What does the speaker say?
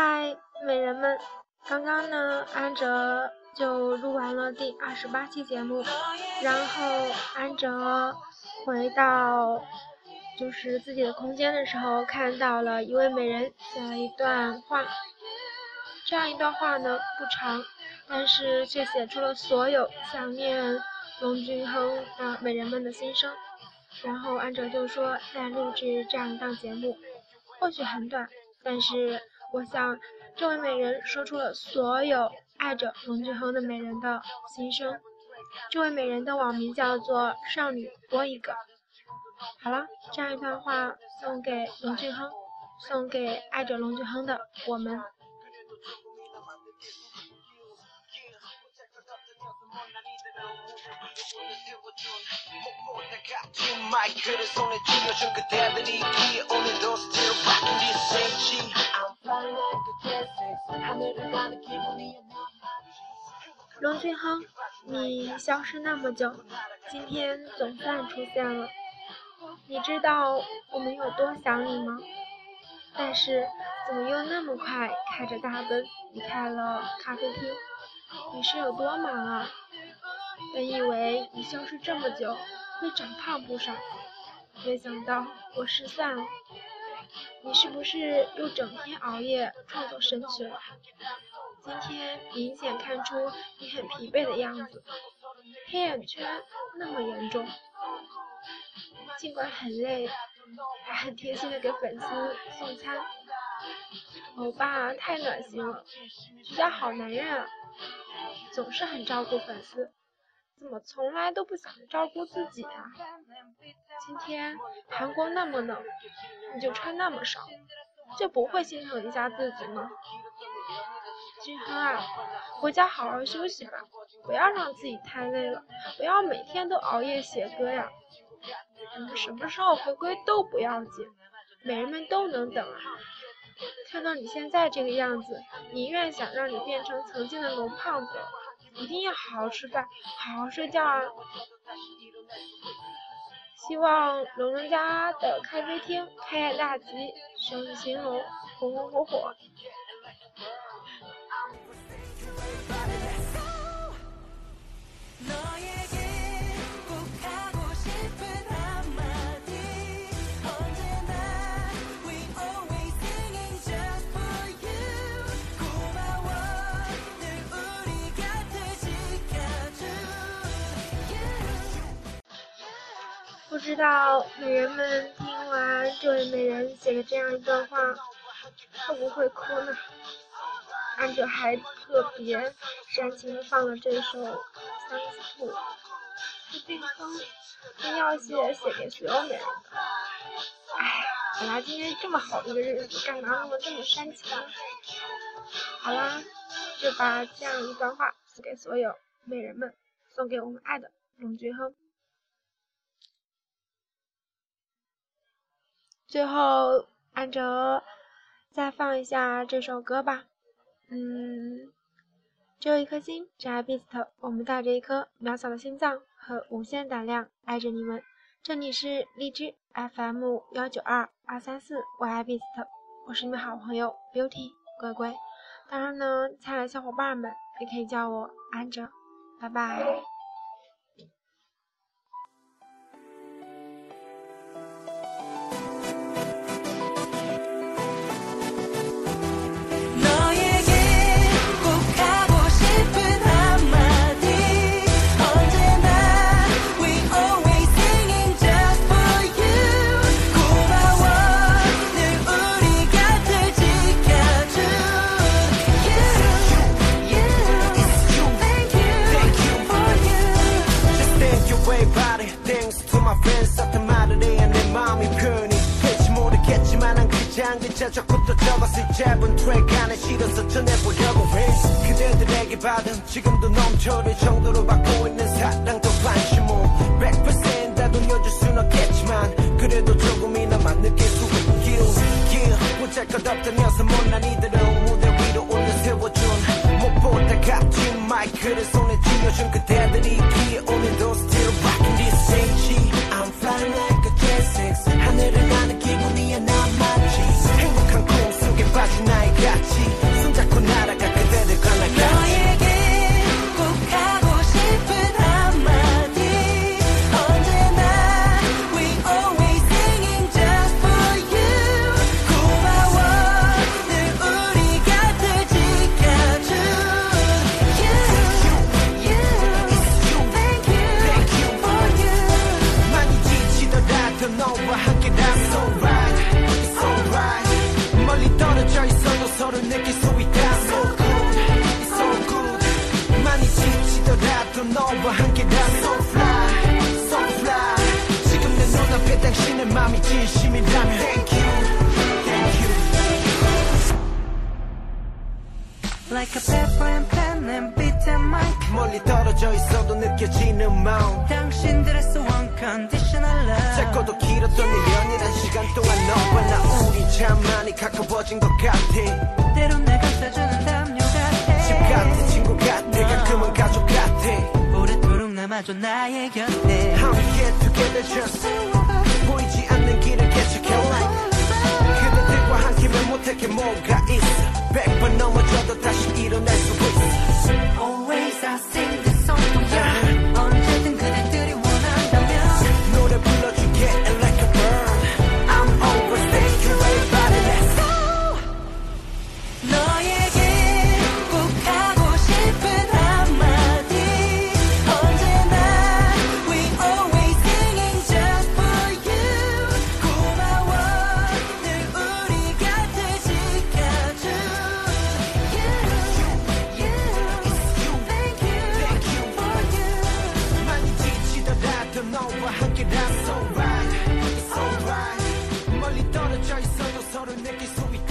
嗨，美人们！刚刚呢，安哲就录完了第二十八期节目，然后安哲回到就是自己的空间的时候，看到了一位美人写了一段话。这样一段话呢，不长，但是却写出了所有想念龙俊亨的美人们的心声。然后安哲就说，在录制这样一档节目，或许很短，但是。我想，这位美人说出了所有爱着龙俊亨的美人的心声。这位美人的网名叫做“少女多一个”。好了，这样一段话送给龙俊亨，送给爱着龙俊亨的我们。龙俊亨，你消失那么久，今天总算出现了。你知道我们有多想你吗？但是怎么又那么快开着大奔离开了咖啡厅？你是有多忙啊？本以为你消失这么久会长胖不少，没想到我失散了。你是不是又整天熬夜创作神曲了？今天明显看出你很疲惫的样子，黑眼圈那么严重。尽管很累，还很贴心的给粉丝送餐。欧巴太暖心了，居家好男人啊，总是很照顾粉丝。怎么从来都不想照顾自己啊？今天韩国那么冷，你就穿那么少，就不会心疼一下自己吗？俊亨啊，回家好好休息吧，不要让自己太累了，不要每天都熬夜写歌呀。我们什么时候回归都不要紧，美人们都能等啊。看到你现在这个样子，宁愿想让你变成曾经的龙胖子。一定要好好吃饭，好好睡觉啊！希望龙龙家的咖啡厅开业大吉，生意兴隆，红红火火。不知道美人们听完这位美人写的这样一段话，会不会哭呢？安哲还特别煽情的放了这首《Thanks to》，这封真要写写给所有美人的。哎，本来今天这么好的一个日子，干嘛弄得这么煽情？好啦，就把这样一段话送给所有美人们，送给我们爱的龙俊亨。最后，安哲再放一下这首歌吧。嗯，只有一颗心，只爱 Beast。我们带着一颗渺小的心脏和无限胆量爱着你们。这里是荔枝 FM 幺九二二三四，我爱 Beast，我是你们好朋友 Beauty 乖乖。当然呢，亲爱的小伙伴们也可以叫我安哲。拜拜。 자꾸 또 적었을 짧은 트랙 안에 실어서 전해보려고 해 그대들에게 받은 지금도 넘쳐를 정도로 받고 있는 사랑도 관심 뭐100% 다 돌려줄 순 없겠지만 그래도 조금이나마 느낄 수 있길 yeah. 보잘것없다면서 못난 이들은 무대 위로 올려 세워준 못 보다 값진 마이크를 손에 쥐어준 그대들이 Like a pepper and pen and beat and mic. 멀리 떨어져 있어도 느껴지는 마음. 당신들의 so unconditional love. 짧고도 길었던 1년이란 시간 동안 너와 나 우리 참 많이 가까워진 것 같아. 때론 날 감싸주는 담요 같아 집 같아 친구 같아. 가끔은 가족 같아. 오래도록 남아줘 나의 곁에. 함께 together just 보이지 않는 길을 개척해 그대들과 함께면 못할 게 뭐가 있어. 백번 넘어져도 다시 일어날 수 있어 Always I sing so we